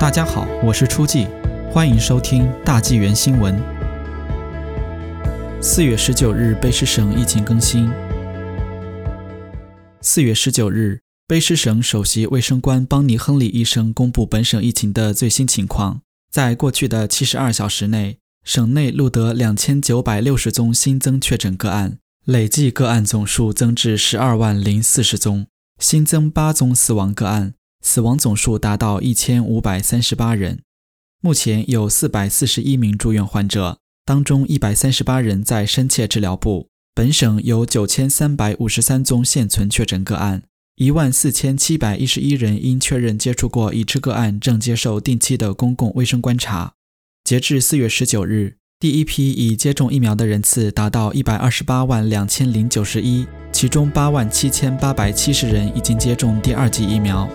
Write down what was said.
大家好，我是初季，欢迎收听大纪元新闻。四月十九日，卑诗省疫情更新。四月十九日，卑诗省首席卫生官邦尼·亨利医生公布本省疫情的最新情况。在过去的七十二小时内，省内录得两千九百六十宗新增确诊个案，累计个案总数增至十二万零四十宗，新增八宗死亡个案。死亡总数达到一千五百三十八人，目前有四百四十一名住院患者，当中一百三十八人在深切治疗部。本省有九千三百五十三宗现存确诊个案，一万四千七百一十一人因确认接触过已知个案，正接受定期的公共卫生观察。截至四月十九日，第一批已接种疫苗的人次达到一百二十八万两千零九十一，其中八万七千八百七十人已经接种第二剂疫苗。